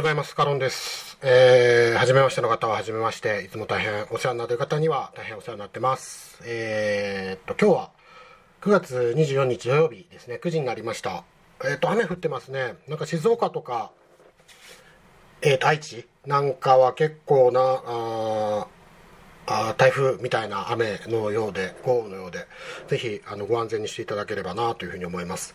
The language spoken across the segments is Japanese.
ございます。カロンです。えー、はじめましての方ははじめまして、いつも大変お世話になっている方には大変お世話になってます。えー、っと、今日は9月24日土曜日ですね、9時になりました。えー、っと、雨降ってますね。なんか静岡とか、えー、っと、愛知なんかは結構な、ああ台風みたいな雨のようで、豪雨のようで、ぜひあのご安全にしていただければなというふうに思います。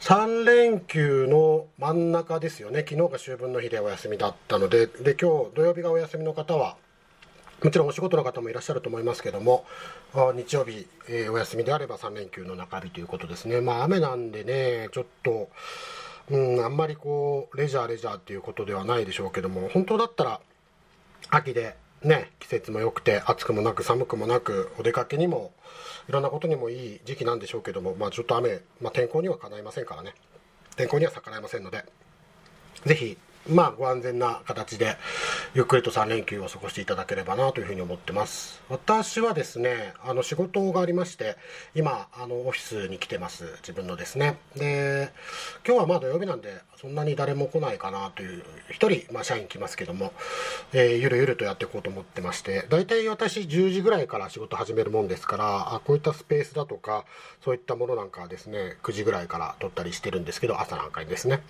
3連休の真ん中ですよね、昨日が秋分の日でお休みだったので、で今日土曜日がお休みの方は、もちろんお仕事の方もいらっしゃると思いますけども、日曜日、えー、お休みであれば3連休の中日ということですね、まあ、雨なんでね、ちょっと、うん、あんまりこう、レジャー、レジャーっていうことではないでしょうけども、本当だったら、秋でね、季節も良くて、暑くもなく寒くもなく、お出かけにも、いろんなことにもいい時期なんでしょうけども、まあ、ちょっと雨、まあ、天候にはかないませんからね。天候には逆らえませんのでぜひまあ、ご安全な形で、ゆっくりと3連休を過ごしていただければなというふうに思ってます。私はですね、あの、仕事がありまして、今、あの、オフィスに来てます。自分のですね。で、今日はまあ土曜日なんで、そんなに誰も来ないかなという、一人、まあ、社員来ますけども、えー、ゆるゆるとやっていこうと思ってまして、大体私10時ぐらいから仕事始めるもんですから、あこういったスペースだとか、そういったものなんかはですね、9時ぐらいから撮ったりしてるんですけど、朝なんかにですね。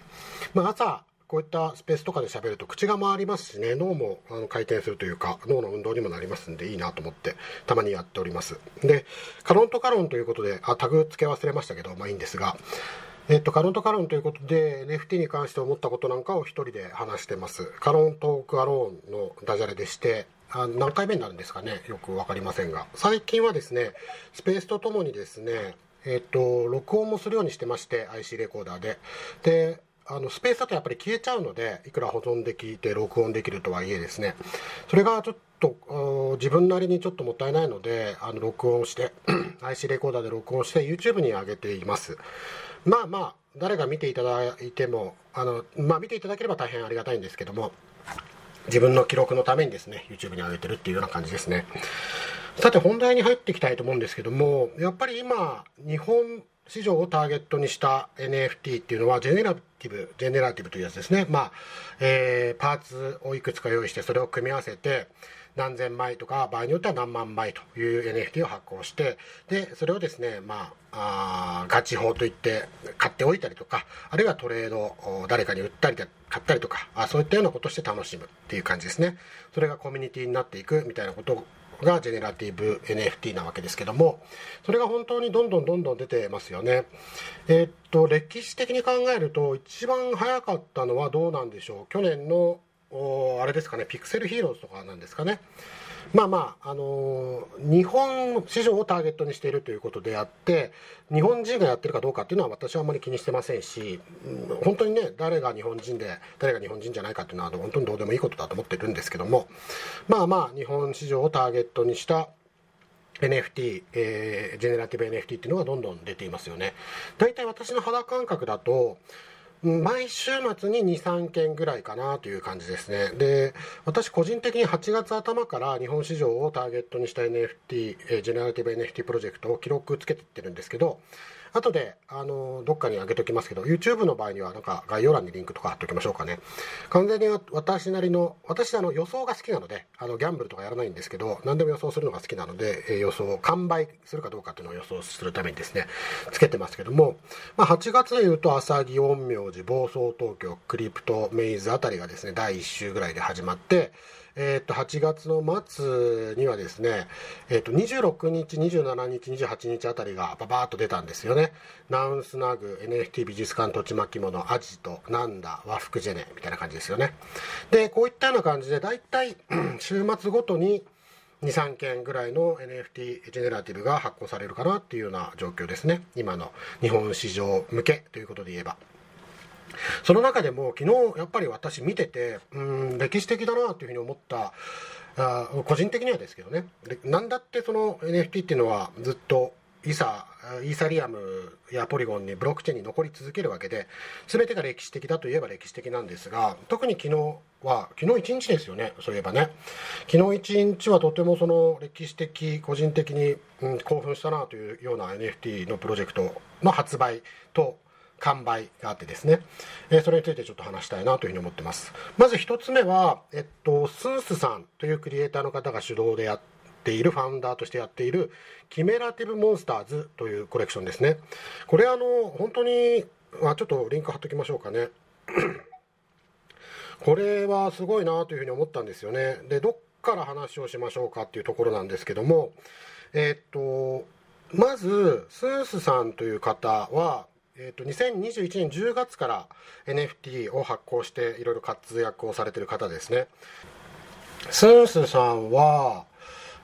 まあ、朝、こういったスペースとかで喋ると口が回りますしね脳もあの回転するというか脳の運動にもなりますんでいいなと思ってたまにやっておりますでカロンとカロンということであタグ付け忘れましたけどまあいいんですがえっと、カロンとカロンということで NFT に関して思ったことなんかを一人で話してます。カロントークアローンのダジャレでして、あ何回目になるんですかねよく分かりませんが。最近はですね、スペースとともにですね、えっと、録音もするようにしてまして、IC レコーダーで。で、あのスペースだとやっぱり消えちゃうのでいくら保存できて録音できるとはいえですね。それがちょっと自分なりにちょっともったいないのであの録音して IC レコーダーで録音して YouTube に上げています。まあまあ誰が見ていただいてもあの、まあ、見ていただければ大変ありがたいんですけども自分の記録のためにですね YouTube に上げてるっていうような感じですね。さて本題に入っていきたいと思うんですけどもやっぱり今日本市場をターゲットにした NFT っていうのはジェネラティブ、ジェネラティブというやつですね。まあ、えー、パーツをいくつか用意して、それを組み合わせて、何千枚とか、場合によっては何万枚という NFT を発行して、で、それをですね、まあ、あガチ法といって買っておいたりとか、あるいはトレード、誰かに売ったり買ったりとかあ、そういったようなことして楽しむっていう感じですね。それがコミュニティになっていくみたいなことがジェネラティブ NFT なわけですけどもそれが本当にどんどんどんどん出てますよねえー、っと歴史的に考えると一番早かったのはどうなんでしょう？去年のおあれですかねピクセルヒーローズとかなんですかねまあまあ、あのー、日本市場をターゲットにしているということであって日本人がやってるかどうかっていうのは私はあまり気にしてませんし、うん、本当にね誰が日本人で誰が日本人じゃないかっていうのは本当にどうでもいいことだと思ってるんですけどもまあまあ日本市場をターゲットにした NFT、えー、ジェネラティブ NFT っていうのがどんどん出ていますよね。大体私の肌感覚だと毎週末に23件ぐらいかなという感じですね。で、私個人的に8月頭から日本市場をターゲットにした NFT、ジェネラティブ NFT プロジェクトを記録つけてってるんですけど、後で、あの、どっかに上げときますけど、YouTube の場合にはなんか概要欄にリンクとか貼っておきましょうかね。完全に私なりの、私あの予想が好きなので、あの、ギャンブルとかやらないんですけど、何でも予想するのが好きなので、え予想、完売するかどうかっていうのを予想するためにですね、つけてますけども、まあ、8月で言うと、朝木、陰陽師、暴走東京、クリプト、メイズあたりがですね、第1週ぐらいで始まって、えー、と8月の末にはですね、えー、と26日、27日、28日あたりがババーっと出たんですよね。ナウンスナグ、NFT 美術館土地巻物、アジト、なんだ、和服ジェネみたいな感じですよね。で、こういったような感じで、だいたい週末ごとに2、3件ぐらいの NFT ジェネラティブが発行されるかなっていうような状況ですね。今の日本市場向けということで言えば。その中でも昨日やっぱり私見ててうん歴史的だなというふうに思ったあ個人的にはですけどね。何だってその NFT っていうのはずっとイサイーサリアムやポリゴンにブロックチェーンに残り続けるわけで全てが歴史的だといえば歴史的なんですが特に昨日は昨日1日ですよねそういえばね。昨日1日はとてもその歴史的個人的に、うん、興奮したなというような NFT のプロジェクトの発売と完売があってですね、えー、それについてちょっと話したいなというふうに思ってます。まず1つ目は、えっと、スンスさんというクリエイターの方が主導でやっているファウンダーとしてやっているキメラティブモンスターズというコレクションですね。これあの本当に、まあ、ちょっとリンク貼っときましょうかね。これはすごいなというふうに思ったんですよね。でどっから話をしましょうかっていうところなんですけどもえっとまずスースさんという方はえーと、2021年10月から NFT を発行していろいろ活躍をされてる方ですね。スースさんは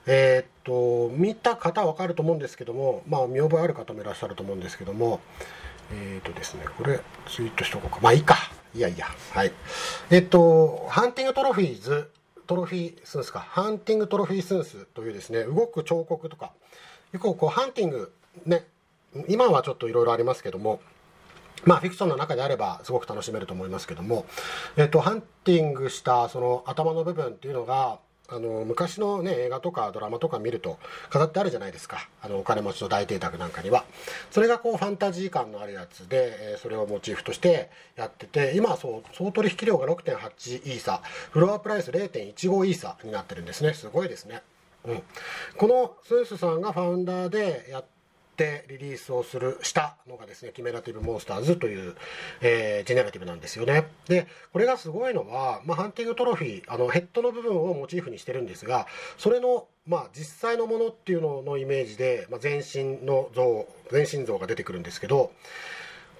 えっ、と見た方は分かると思うんですけどもまあ見覚えある方もいらっしゃると思うんですけどもえっ、とですねこれツイートしとこうか。まあいいか。いやいや。はい。えっ、とハンティングトロフィーズトロフィースンスか。ハンティングトロフィースンスというですね動く彫刻とか。よくこうハンティングね今はちょっといろいろありますけどもまあ、フィクションの中であればすごく楽しめると思いますけども、えっと、ハンティングしたその頭の部分っていうのがあの昔の、ね、映画とかドラマとか見ると飾ってあるじゃないですか。あのお金持ちの大邸宅なんかには。それがこうファンタジー感のあるやつで、えー、それをモチーフとしてやってて今はそう総取引量が6.8イーサフロアプライス0.15イーサになってるんですね。すごいですね。うん、このスースさんがファウンダーでやっってリリースをするしたのがですねキメラティブモンスターズという、えー、ジェネラティブなんですよね。でこれがすごいのは、まあ、ハンティングトロフィーあのヘッドの部分をモチーフにしてるんですがそれのまあ、実際のものっていうののイメージで、まあ、全身の像全身像が出てくるんですけど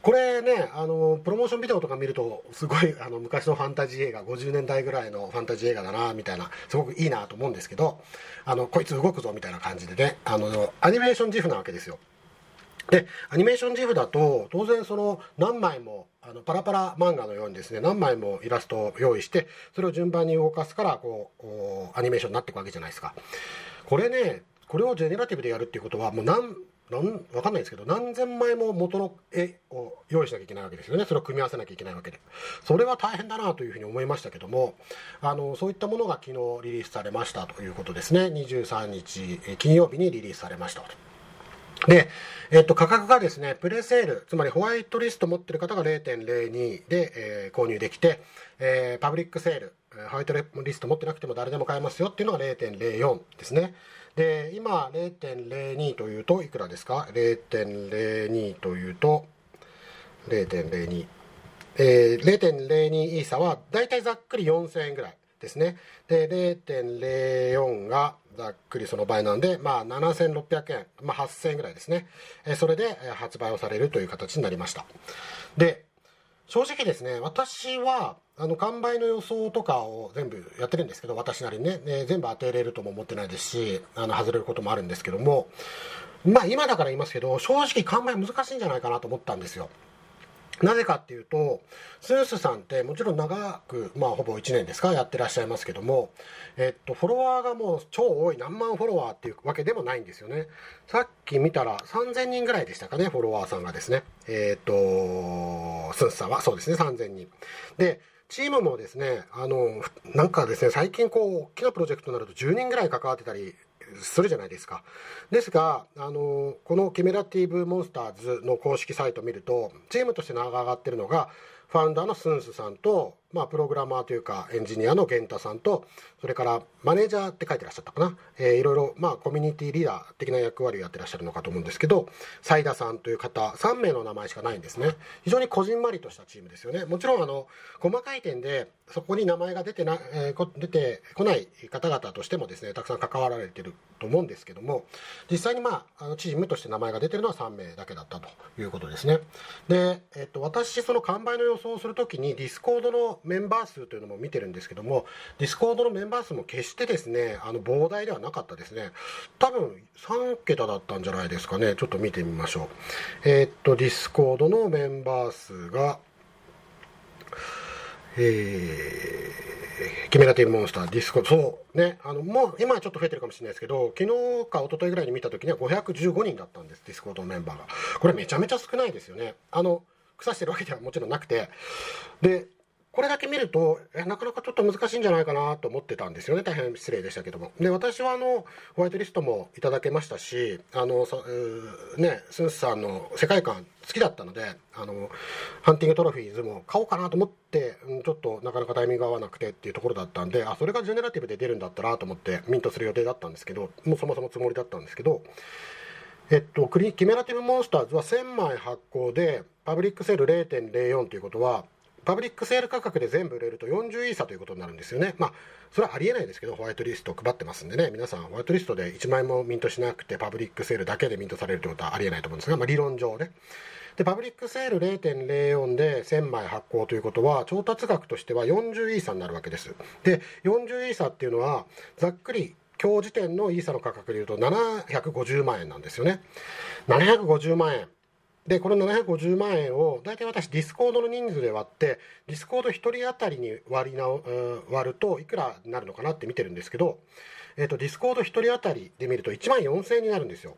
これねあのプロモーションビデオとか見るとすごい あの昔のファンタジー映画50年代ぐらいのファンタジー映画だなみたいなすごくいいなと思うんですけどあのこいつ動くぞみたいな感じでねあのアニメーション自負なわけですよ。でアニメーション自負だと当然その何枚もあのパラパラ漫画のようにですね何枚もイラストを用意してそれを順番に動かすからこうアニメーションになっていくわけじゃないですか。これねこれをジェネラティブでやるっていうことはもう何なん分かんないですけど何千枚も元の絵を用意しなきゃいけないわけですよねそれを組み合わせなきゃいけないわけでそれは大変だなというふうに思いましたけどもあのそういったものが昨日リリースされましたということですね23日金曜日にリリースされましたと。で、えっと、価格がですね、プレセール、つまりホワイトリスト持ってる方が0.02で、えー、購入できて、えー、パブリックセール、ホワイトリスト持ってなくても誰でも買えますよっていうのが0.04ですね。で、今0.02というといくらですか ?0.02 というと、0.02。えー、0.02イーサはだいたいざっくり4000円ぐらいですね。で、0.04がざっくりその倍なんで、まあ、7600円、まあ、8000円ぐらいですね、えそれで発売をされるという形になりましたで正直ですね私はあの完売の予想とかを全部やってるんですけど私なりにね、ね、全部当てれるとも思ってないですしあの外れることもあるんですけども。まあ今だから言いますけど正直完売難しいんじゃないかなと思ったんですよ。なぜかっていうとスースさんってもちろん長くまあほぼ1年ですかやってらっしゃいますけどもえっとフォロワーがもう超多い何万フォロワーっていうわけでもないんですよね。さっき見たら3000人ぐらいでしたかねフォロワーさんがですね。えっとスースさんは。そうですね3000人。でチームもですねあのなんかですね最近こう大きなプロジェクトになると10人ぐらい関わってたりするじゃないですか。ですが、あのこのキメラティブモンスターズの公式サイトを見ると、チームとして名が上がってるのが、ファウンダーのスンスさんと、まあ、プログラマーというかエンジニアの源太さんとそれからマネージャーって書いてらっしゃったかな、えー、いろいろ、まあ、コミュニティリーダー的な役割をやってらっしゃるのかと思うんですけど斉田さんという方3名の名前しかないんですね。非常にこじんまりとしたチームですよね。もちろんあの細かい点でそこに名前が出てな、えー、出てこない方々としてもですねたくさん関わられてると思うんですけども実際に、まあ、あのチームとして名前が出てるのは3名だけだったということですね。で、えっと、私その完売の予想をするときに Discord のメンバー数というのも見てるんですけどもDiscord のメンバー数も決してですねあの膨大ではなかったですね。多分3桁だったんじゃないですかね。ちょっと見てみましょう。えー、っと Discord のメンバー数がえー、 Chimerative モンスター、ディスコ、そうね、あのもう今はちょっと増えてるかもしれないですけど、昨日か一昨日ぐらいに見たときには515人だったんです、 Discord のメンバーが。これめちゃめちゃ少ないですよね。あの腐してるわけではもちろんなくて、で、これだけ見るとえなかなかちょっと難しいんじゃないかなと思ってたんですよね。大変失礼でしたけども。で私はあのホワイトリストもいただけましたしあの、ねスンスさんの世界観好きだったのであのハンティングトロフィーズも買おうかなと思って、ちょっとなかなかタイミング合わなくてっていうところだったんであそれがジェネラティブで出るんだったらと思ってミントする予定だったんですけどもうそもそもつもりだったんですけどえっと、クリキメラティブモンスターズは1000枚発行でパブリックセール0.04ということはパブリックセール価格で全部売れると40イーサということになるんですよね。まあ、それはありえないですけど、ホワイトリスト配ってますんでね、皆さん、ホワイトリストで1万円もミントしなくて、パブリックセールだけでミントされるということはありえないと思うんですが、まあ、理論上ね。で、パブリックセール0.04で1000枚発行ということは、調達額としては40イーサになるわけです。で、40イーサっていうのは、ざっくり今日時点のイーサの価格でいうと750万円なんですよね。750万円。で、この750万円を、大体私、ディスコードの人数で割って、ディスコード1人当たりに割りな、割ると、いくらになるのかなって見てるんですけど、えっ、ー、と、ディスコード1人当たりで見ると1万4000円になるんですよ。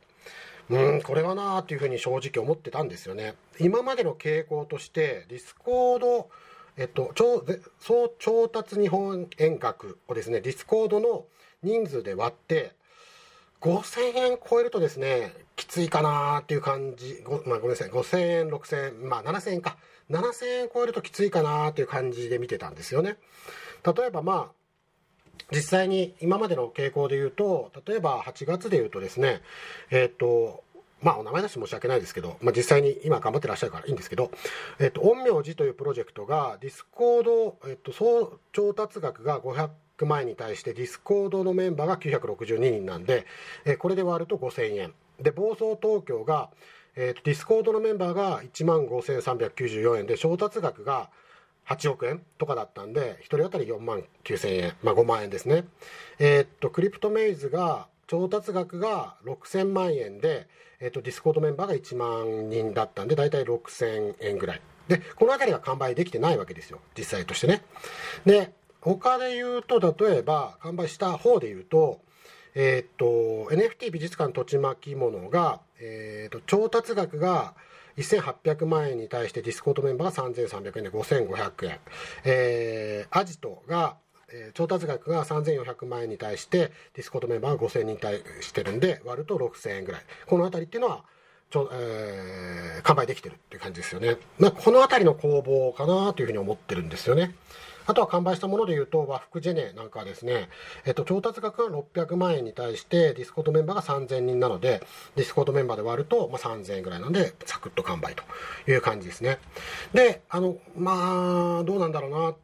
うん、これはなーっていうふうに正直思ってたんですよね。今までの傾向として、ディスコード、えっと、超総調達日本円額をですね、ディスコードの人数で割って、5000円超えるとですね、きついかなっていう感じ、ご,、まあ、ごめんなさい、5000円、6000円、まあ7000円か。7000円超えるときついかなっていう感じで見てたんですよね。例えばまあ、実際に今までの傾向で言うと、例えば8月で言うとですね、えっ、ー、と、まあ、お名前出して申し訳ないですけど、まあ、実際に今頑張ってらっしゃるからいいんですけど、えっ、と、陰陽師というプロジェクトが、ディスコード、えっ、と、総調達額が500万円に対してディスコードのメンバーが962人なんで、えー、これで割ると5000円。で暴走東京が、えー、ディスコードのメンバーが1万5394円。で調達額が8億円とかだったんで1人当たり4万9000円、まあ、5万円ですね。えっ、とクリプトメイズが調達額が6000万円で、えーと、ディスコードメンバーが1万人だったんで大体6000円ぐらい。でこの辺りが完売できてないわけですよ。実際としてね。で他で言うと例えば完売した方で言うとえっ、と NFT 美術館土地巻物が、えっ、と調達額が1800万円に対してディスコードメンバーが3300円で5500円、えー、アジトが、えー、調達額が3400万円に対してディスコードメンバーが5000人に対してるんで割ると6000円ぐらい。この辺りっていうのはちょ、えー、完売できてるっていう感じですよね、まあ、この辺りの攻防かなというふうに思ってるんですよね。あとは完売したものでいうと、和服ジェネなんかはですね、えっと、調達額が600万円に対して、ディスコードメンバーが3000人なので、ディスコードメンバーで割ると、まあ、3000円ぐらいなので、サクッと完売という感じですね。で、あの、まあ、どうなんだろうな。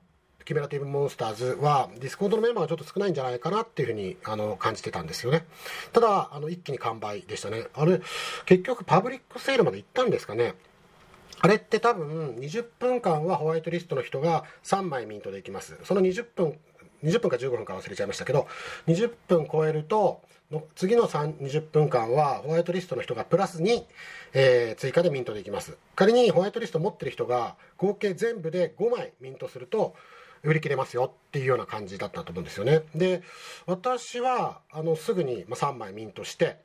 Chimerative Monsters はディスコードのメンバーがちょっと少ないんじゃないかなっていうふうにあの感じてたんですよね。ただ、あの一気に完売でしたね。あれ、結局パブリックセールまで行ったんですかね。あれって多分20分間はホワイトリストの人が3枚ミントでいきます。その20分、20分か15分か忘れちゃいましたけど、20分超えると、の次の20分間はホワイトリストの人がプラス2、えー、追加でミントでいきます。仮にホワイトリスト持ってる人が合計全部で5枚ミントすると、売り切れますよっていうような感じだったと思うんですよね。で、私は、あの、すぐに3枚ミントして、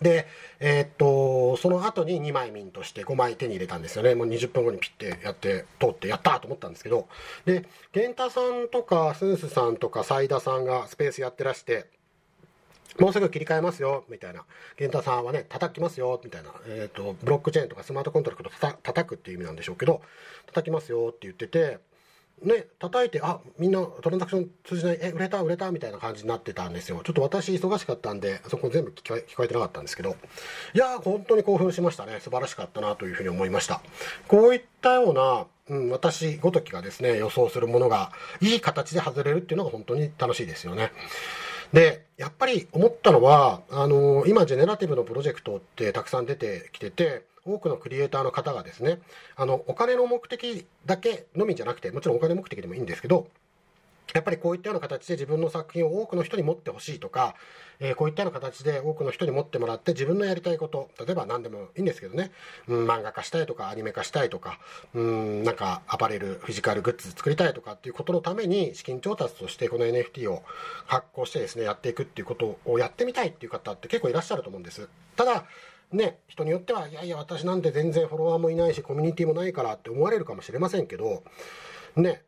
で、えー、っと、その後に2枚ミントして5枚手に入れたんですよね。もう20分後にピッてやって、通ってやったと思ったんですけど、で、源太さんとかスンスさんとかサイダさんがスペースやってらして、もうすぐ切り替えますよ、みたいな。源太さんはね、叩きますよ、みたいな。えっ、と、ブロックチェーンとかスマートコントラクト叩くっていう意味なんでしょうけど、叩きますよって言ってて、ね、叩いて、あ、みんなトランザクション通じない、え、売れた、売れたみたいな感じになってたんですよ。ちょっと私忙しかったんで、そこ全部聞こえてなかったんですけど、いやー、本当に興奮しましたね。素晴らしかったなというふうに思いました。こういったような、うん、私ごときがですね、予想するものが、いい形で外れるっていうのが本当に楽しいですよね。で、やっぱり思ったのは、あのー、今、ジェネラティブのプロジェクトってたくさん出てきてて、多くのクリエイターの方がですねあのお金の目的だけのみじゃなくてもちろんお金目的でもいいんですけどやっぱりこういったような形で自分の作品を多くの人に持ってほしいとか、えー、こういったような形で多くの人に持ってもらって自分のやりたいこと例えば何でもいいんですけどね、うん、漫画化したいとかアニメ化したいとかうんなんかアパレルフィジカルグッズ作りたいとかっていうことのために資金調達としてこの NFT を発行してですねやっていくっていうことをやってみたいっていう方って結構いらっしゃると思うんです。ただね、人によっては、いやいや、私なんて全然フォロワーもいないし、コミュニティもないからって思われるかもしれませんけど、ね、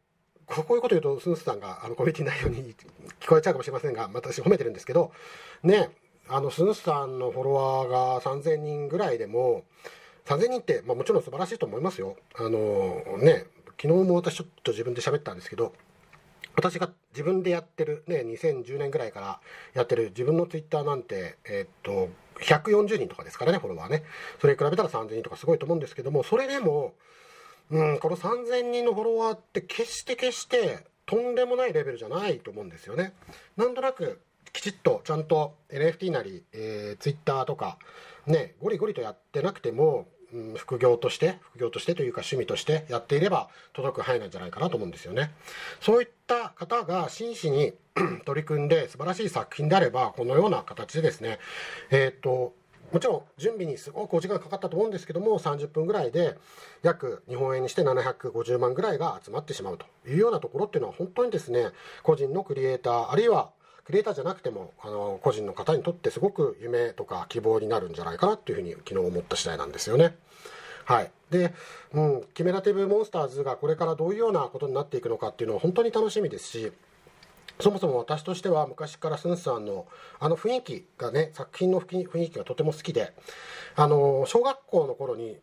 こういうこと言うとスンスさんがあのコミュニティ内容に聞こえちゃうかもしれませんが私褒めてるんですけどねあのスンスさんのフォロワーが3000人ぐらいでも3000人って、まあ、もちろん素晴らしいと思いますよ。あのね昨日も私ちょっと自分で喋ったんですけど私が自分でやってるね2010年ぐらいからやってる自分のツイッターなんてえー、っと140人とかですからねフォロワーね。それに比べたら3000人とかすごいと思うんですけどもそれでもうんこの3000人のフォロワーって決して決してとんでもないレベルじゃないと思うんですよね。なんとなくきちっとちゃんと NFT なり、えー、Twitter とかねゴリゴリとやってなくても、副業として副業としてというか趣味としてやっていれば届く範囲なんじゃないかなと思うんですよね。そういった方が真摯に 取り組んで素晴らしい作品であればこのような形でですねえっ、ともちろん準備にすごくお時間かかったと思うんですけども30分ぐらいで約日本円にして750万ぐらいが集まってしまうというようなところっていうのは本当にですね個人のクリエイターあるいはクリエイターじゃなくてもあの個人の方にとってすごく夢とか希望になるんじゃないかなっていうふうに昨日思った次第なんですよね。はい、で、うん、キメラティブモンスターズがこれからどういうようなことになっていくのかっていうのは本当に楽しみですしそもそも私としては昔からスンさんのあの雰囲気がね作品の雰囲気がとても好きであの小学校の頃に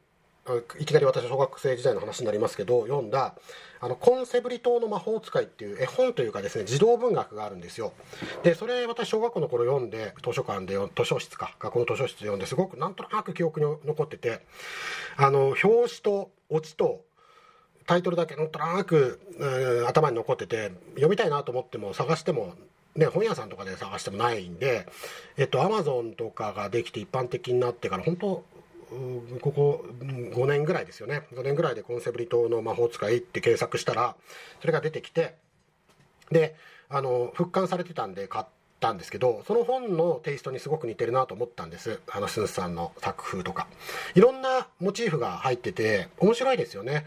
いきなり私は小学生時代の話になりますけど読んだあのコンセブリ島の魔法使いっていう絵本というかですね児童文学があるんですよ。でそれ私小学校の頃読んで図書館で図書室か学校の図書室で読んですごくなんとなく記憶に残っててあの表紙とオチとタイトルだけなんとなく、えー、頭に残ってて読みたいなと思っても探してもね、本屋さんとかで探してもないんで、えっと、アマゾンとかができて一般的になってから本当ここ5年ぐらいですよね。5年ぐらいでコンセブリ島の魔法使いって検索したらそれが出てきてであの復刊されてたんで買ったんですけどその本のテイストにすごく似てるなと思ったんです。あのスンスさんの作風とか。いろんなモチーフが入ってて面白いですよね。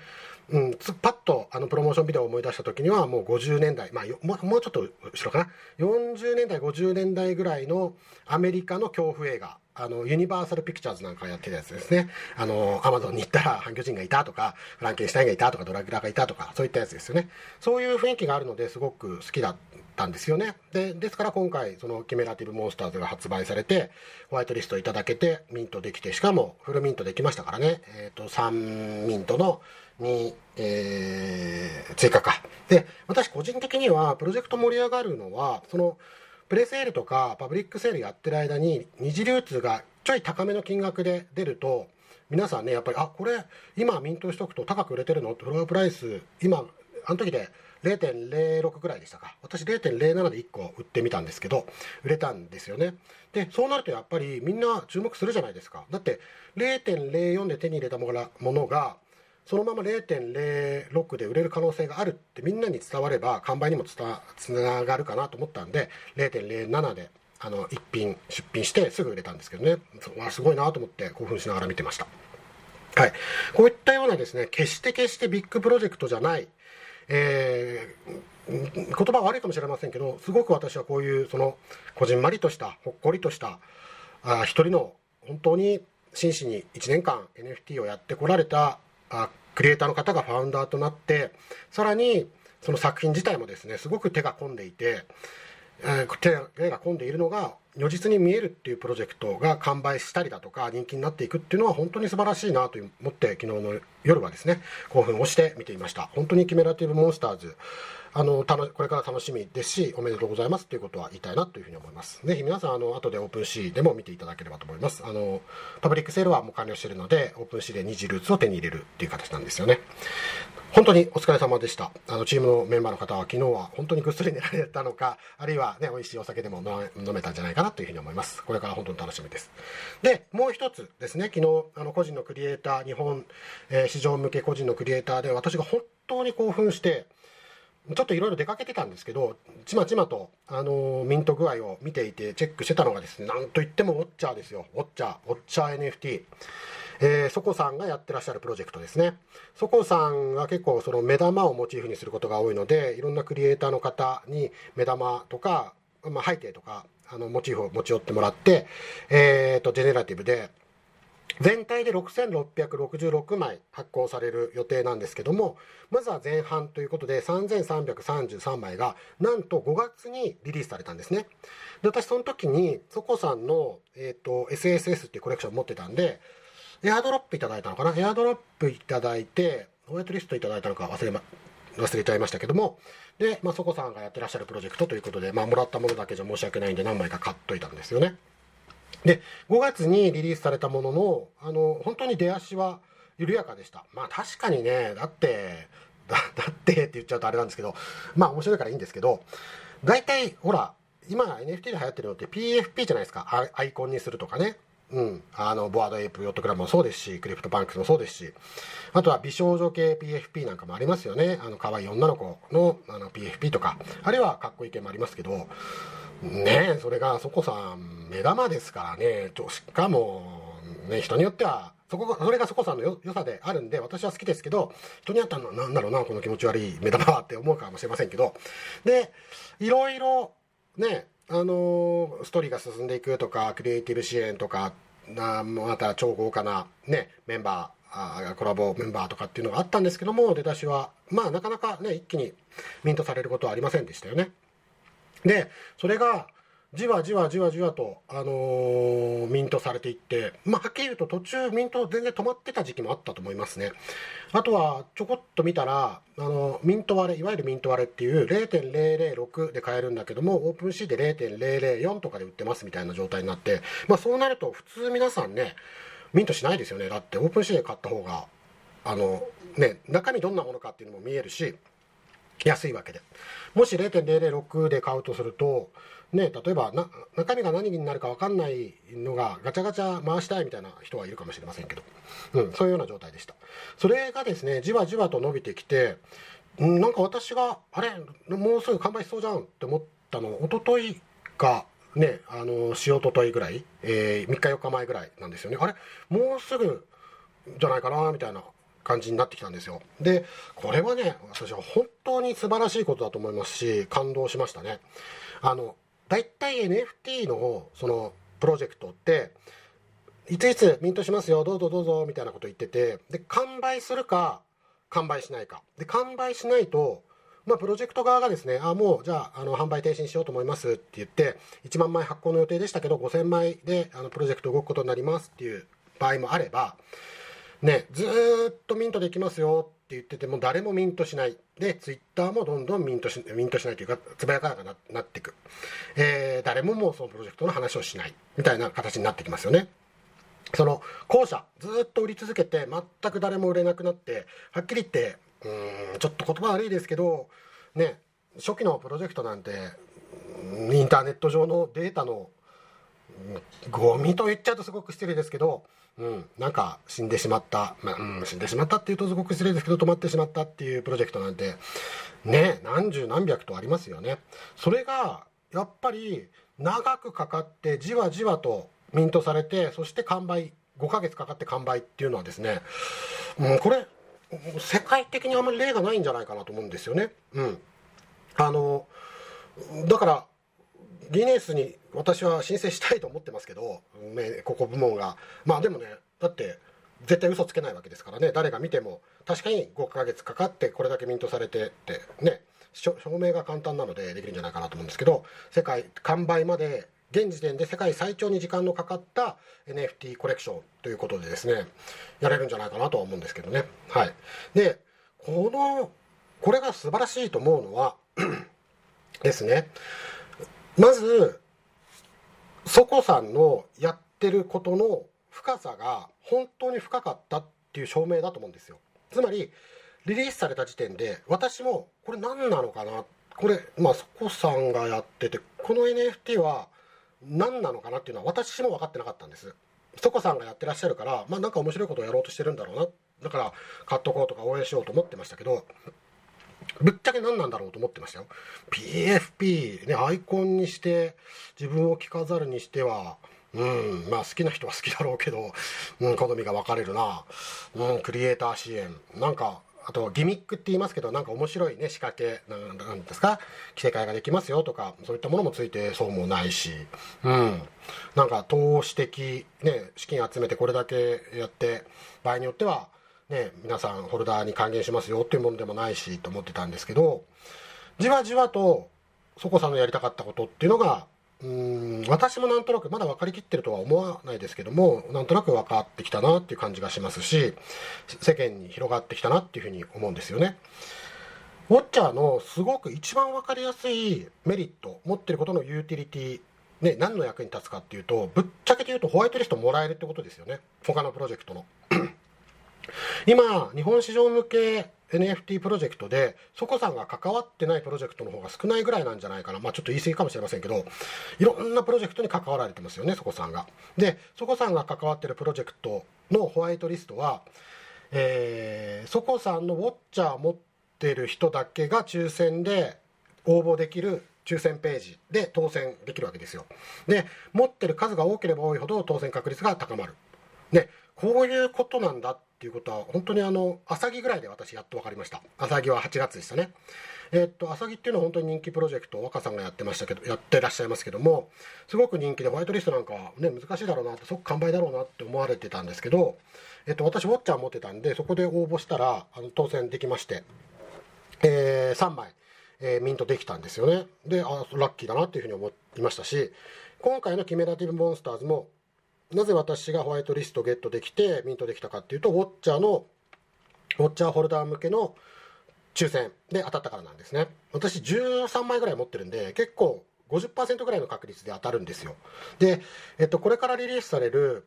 うん、パッとあのプロモーションビデオを思い出した時にはもう50年代、まあ、もうちょっと後ろかな？40年代50年代ぐらいのアメリカの恐怖映画。あのユニバーサル・ピクチャーズなんかやってるやつですね。あのアマゾンに行ったら反巨人がいたとかフランケンシュタインがいたとかドラキュラがいたとかそういったやつですよね。そういう雰囲気があるのですごく好きだったんですよね。でですから今回そのキメラティブ・モンスターズが発売されてホワイトリストいただけてミントできてしかもフルミントできましたからね、えーと、と3ミントのに、えー、追加か。で私個人的にはプロジェクト盛り上がるのはそのプレセールとかパブリックセールやってる間に二次流通がちょい高めの金額で出ると皆さんねやっぱりあこれ今ミントしとくと高く売れてるの？ってフロアプライス今あの時で0.06ぐらいでしたか。私0.07で1個売ってみたんですけど売れたんですよね。でそうなるとやっぱりみんな注目するじゃないですか。だって0.04で手に入れたものがそのまま0.06で売れる可能性があるってみんなに伝われば完売にもつながるかなと思ったんで0.07であの一品出品してすぐ売れたんですけどねすごいなと思って興奮しながら見てました。はい、こういったようなですね決して決してビッグプロジェクトじゃない、えー、言葉は悪いかもしれませんけどすごく私はこういうそのこじんまりとしたほっこりとしたあ一人の本当に真摯に1年間 NFT をやってこられたあクリエイターの方がファウンダーとなってさらにその作品自体もですねすごく手が込んでいて、えー、手が込んでいるのが如実に見えるっていうプロジェクトが完売したりだとか人気になっていくっていうのは本当に素晴らしいなと思って昨日の夜はですね興奮をして見ていました。本当に Chimerative Monsters あのたのこれから楽しみですしおめでとうございますということは言いたいなというふうに思います。ぜひ皆さんあの後で OpenSea でも見ていただければと思います。あのパブリックセールはもう完了しているので OpenSea で二次流通を手に入れるっていう形なんですよね。本当にお疲れ様でした。あのチームのメンバーの方は昨日は本当にぐっすり寝られたのかあるいはね美味しいお酒でも飲めたんじゃないかなというふうに思います。これから本当に楽しみです。でもう一つですね。昨日あの個人のクリエイター日本、えー、市場向け個人のクリエイターで私が本当に興奮してちょっといろいろ出かけてたんですけどちまちまと、あのー、ミント具合を見ていてチェックしてたのがですねなんといってもウォッチャーですよウォッチャーウォッチャー NFT えー、そこさんがやってらっしゃるプロジェクトですね。そこさんは結構その目玉をモチーフにすることが多いので、いろんなクリエイターの方に目玉とか、まあ、背景とか、あの、モチーフを持ち寄ってもらって、えっ、ー、と、ジェネラティブで、全体で6666枚発行される予定なんですけどもまずは前半ということで3333枚がなんと5月にリリースされたんですね。で私その時にソコさんの、えーと、SSS っていうコレクション持ってたんでエアドロップいただいたのかな？エアドロップいただいてホワイトリストいただいたのか忘れ,、ま、忘れちゃいましたけどもで、まあ、そこさんがやってらっしゃるプロジェクトということで、まあ、もらったものだけじゃ申し訳ないんで何枚か買っといたんですよね。で5月にリリースされたもののあの本当に出足は緩やかでした。まあ確かにねだって だってって言っちゃうとあれなんですけどまあ面白いからいいんですけど大体ほら今 NFT で流行ってるのって PFP じゃないですか。アイコンにするとかね。うん、あの Bored Ape Yacht Club もそうですし CryptoPunks もそうですし。あとは美少女系 PFP なんかもありますよね。あの可愛い女の子のあの PFP とか。あるいはかっこいい系もありますけどねそれがそこさん目玉ですからねしかもね人によってはそこそれがそこさんのよ良さであるんで私は好きですけど人によっては何だろうなこの気持ち悪い目玉はって思うかもしれませんけどでいろいろねあのストーリーが進んでいくとかクリエイティブ支援とかなまた超豪華な、ね、メンバーあコラボメンバーとかっていうのがあったんですけども出だしはまあなかなかね一気にミントされることはありませんでしたよね。でそれがじわじわじわじわと、あのー、ミントされていって、まあ、はっきり言うと途中ミント全然止まってた時期もあったと思いますね。あとはちょこっと見たら、あのミント割れ、いわゆるミント割れっていう0.006で買えるんだけども、オープンシーで0.004とかで売ってますみたいな状態になって、まあ、そうなると普通皆さんね、ミントしないですよね。だってオープンシーで買った方が、あの、ね、中身どんなものかっていうのも見えるし、安いわけで。もし0.006で買うとすると、ね、例えばな中身が何になるか分かんないのがガチャガチャ回したいみたいな人はいるかもしれませんけど、うん、そういうような状態でした。それがですねじわじわと伸びてきて、うん、なんか私があれもうすぐ完売しそうじゃんって思ったの一昨日かねあのしおとといぐらい、えー、3日4日前ぐらいなんですよね。あれもうすぐじゃないかなみたいな感じになってきたんですよ。でこれはね私は本当に素晴らしいことだと思いますし感動しましたね。あの大体 NFT のそのプロジェクトっていついつミントしますよどうぞどうぞみたいなこと言っててで完売するか完売しないか。で完売しないとまあ、プロジェクト側がですね、あもうじゃああの販売停止にしようと思いますって言って、1万枚発行の予定でしたけど、5000枚であのプロジェクト動くことになりますっていう場合もあれば、ね、ずっとミントできますよって言ってても誰もミントしない。でツイッターもどんどんミントしミントしないというかつぶやかなくななっていく、えー、誰ももうそのプロジェクトの話をしない。みたいな形になってきますよね。その後者ずっと売り続けて全く誰も売れなくなってはっきり言ってうんちょっと言葉悪いですけどね初期のプロジェクトなんてインターネット上のデータのゴミと言っちゃうとすごく失礼ですけどうん、なんか死んでしまった、まあ、うん、死んでしまったっていうとすごく失礼ですけど止まってしまったっていうプロジェクトなんてね何十何百とありますよね。それがやっぱり長くかかってじわじわとミントされてそして完売5ヶ月かかって完売っていうのはですね、うん、これ世界的にあんまり例がないんじゃないかなと思うんですよね。うん、あのだからギネスに私は申請したいと思ってますけど、ここ部門が。まあでもねだって絶対嘘つけないわけですからね。誰が見ても確かに5ヶ月かかってこれだけミントされてってね証明が簡単なのでできるんじゃないかなと思うんですけど世界完売まで現時点で世界最長に時間のかかった NFT コレクションということでですねやれるんじゃないかなとは思うんですけどね。はい。でこのこれが素晴らしいと思うのはですね。まずそこさんのやってることの深さが本当に深かったっていう証明だと思うんですよ。つまりリリースされた時点で私もこれ何なのかな？これまあそこさんがやっててこの NFT は何なのかなっていうのは私も分かってなかったんです。そこさんがやってらっしゃるからまあなんか面白いことをやろうとしてるんだろうな。だから買っとこうとか応援しようと思ってましたけどぶっちゃけ何なんだろうと思ってましたよ。PFP ねアイコンにして自分を着飾るにしてはうんまあ好きな人は好きだろうけど、うん、好みが分かれるな、うん、クリエイター支援。なんかあとギミックって言いますけどなんか面白いね仕掛けなんですか？着せ替えができますよとかそういったものもついてそうもないし。うん。なんか投資的ね資金集めてこれだけやって場合によってはね皆さんホルダーに還元しますよっていうものでもないしと思ってたんですけどじわじわとそこさんのやりたかったことっていうのがうん私もなんとなくまだ分かりきってるとは思わないですけどもなんとなく分かってきたなっていう感じがしますし世間に広がってきたなっていうふうに思うんですよね。ウォッチャーのすごく一番分かりやすいメリット持ってることのユーティリティね、何の役に立つかっていうとぶっちゃけて言うとホワイトリストもらえるってことですよね他のプロジェクトの今日本市場向け NFT プロジェクトで、ソコさんが関わってないプロジェクトの方が少ないぐらいなんじゃないかな。まあちょっと言い過ぎかもしれませんけど、いろんなプロジェクトに関わられてますよね、ソコさんが。で、ソコさんが関わってるプロジェクトのホワイトリストは、えー、さんのウォッチャー持ってる人だけが抽選で応募できる抽選ページで当選できるわけですよ。で、持ってる数が多ければ多いほど当選確率が高まる。で、こういうことなんだってていうことは本当にあの朝木ぐらいで私やっと分かりました朝木は8月でしたねえー、っと朝木っていうのは本当に人気プロジェクト若さんがやってましたけどやってらっしゃいますけどもすごく人気でホワイトリストなんかね難しいだろうなってすごく完売だろうなって思われてたんですけど、えっと、私ウォッチャー持ってたんでそこで応募したらあの当選できまして、えー、3枚えー、ミントできたんですよね。で、あ、ラッキーだなっていうふうに思いましたし、今回のキメラティブモンスターズもなぜ私がホワイトリストゲットできてミントできたかっていうとウォッチャーのウォッチャーホルダー向けの抽選で当たったからなんですね私13枚ぐらい持ってるんで結構50%ぐらいの確率で当たるんですよで、えっと、これからリリースされる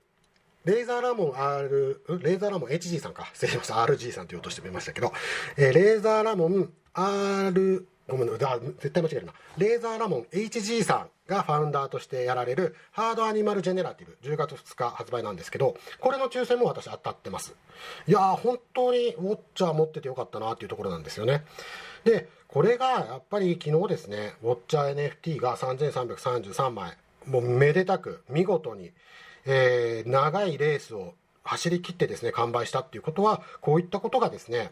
レーザーラモン R、レーザーラモン HG さんか。失礼しました。RG さんと言おうとしてみましたけど、えー、レーザーラモン R、ごめんなさい、絶対間違えるな。レーザーラモン HG さんがファウンダーとしてやられるハードアニマルジェネラティブ10月2日発売なんですけどこれの抽選も私当たってますいやー本当にウォッチャー持っててよかったなっていうところなんですよねでこれがやっぱり昨日ですねウォッチャー NFT が3333枚もうめでたく見事に、えー、長いレースを走り切ってですね完売したっていうことはこういったことがですね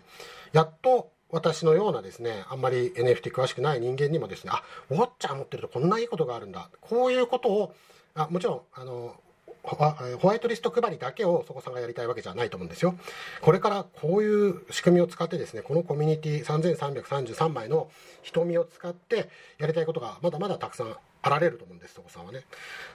やっと私のようなですね、あんまり NFT 詳しくない人間にもですね、あ、ウォッチャー持ってるとこんないいことがあるんだ。こういうことを、あもちろん、あの、ホワイトリスト配りだけをそこさんがやりたいわけじゃないと思うんですよ。これからこういう仕組みを使ってですね、このコミュニティ3333枚の瞳を使ってやりたいことがまだまだたくさんあられると思うんです、そこさんはね。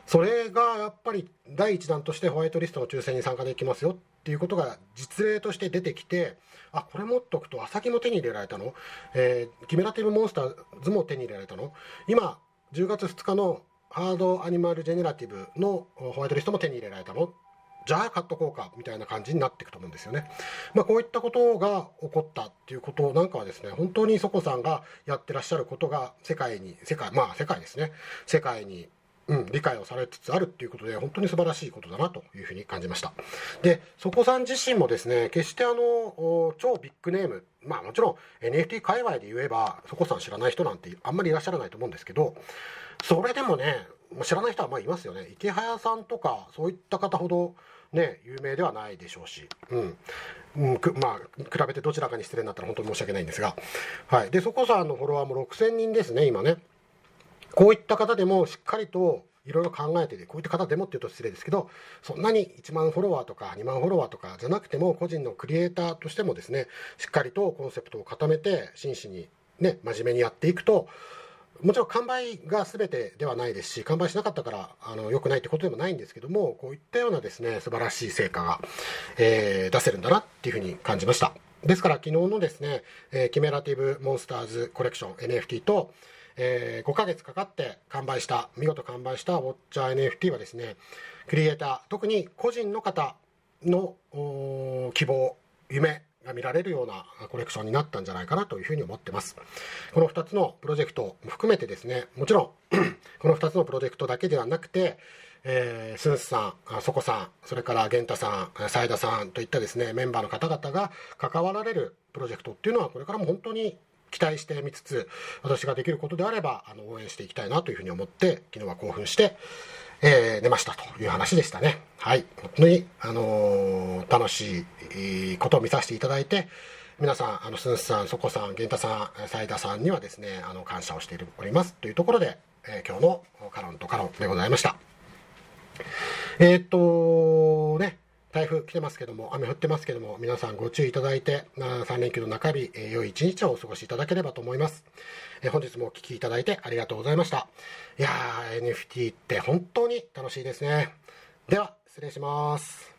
それがやっぱり第1弾としてホワイトリストの抽選に参加できますよっていうことが実例として出てきて、あ、これ持っとくと、朝木も手に入れられたの？えー、キメラティブモンスターズも手に入れられたの？今、10月2日のハードアニマルジェネラティブのホワイトリストも手に入れられたの？じゃあ買っとこうかみたいな感じになっていくと思うんですよね。まあ、こういったことが起こったっていうことなんかはですね、本当にそこさんがやってらっしゃることが世界に、世界、まあ世界ですね、世界にうん、理解をされつつあるっていうことで本当に素晴らしいことだなというふうに感じましたでそこさん自身もですね決してあの超ビッグネームまあもちろん NFT 界隈で言えばそこさん知らない人なんてあんまりいらっしゃらないと思うんですけどそれでもね知らない人はまあいますよね。池早さんとかそういった方ほどね有名ではないでしょうし、うん。うん、まあ比べてどちらかに失礼になったら本当に申し訳ないんですが、はい、でそこさんのフォロワーも6000人ですね今ね。こういった方でもしっかりといろいろ考えてて、こういった方でもっていうと失礼ですけど、そんなに1万フォロワーとか2万フォロワーとかじゃなくても、個人のクリエイターとしてもですね、しっかりとコンセプトを固めて、真摯にね、真面目にやっていくと、もちろん完売が全てではないですし、完売しなかったからあの良くないってことでもないんですけども、こういったようなですね、素晴らしい成果が、えー、出せるんだなっていうふうに感じました。ですから昨日のですね、えー、キメラティブモンスターズコレクション NFT と、えー、5ヶ月かかって完売した見事完売したウォッチャー NFT はですねクリエイター特に個人の方の希望夢が見られるようなコレクションになったんじゃないかなというふうに思ってます。この2つのプロジェクトも含めてですねもちろん この2つのプロジェクトだけではなくてえー、スンスさん、そこさん、それから源太さん、斉田さんといったですねメンバーの方々が関わられるプロジェクトっていうのはこれからも本当に期待してみつつ私ができることであればあの応援していきたいなというふうに思って昨日は興奮して、えー、寝ましたという話でしたねはい本当に、あのー、楽しいことを見させていただいて、皆さん、あの、スンスさん、そこさん、ゲンタさん、サイダさんにはですね、あの、感謝をしております。というところで、えー、今日のカロンとカロンでございました。えー、っと、ね、台風来てますけども、雨降ってますけども、皆さんご注意いただいて、3連休の中日、えー、良い一日をお過ごしいただければと思います。えー、本日もお聴きいただいてありがとうございました。いやー、NFT って本当に楽しいですね。では、失礼します。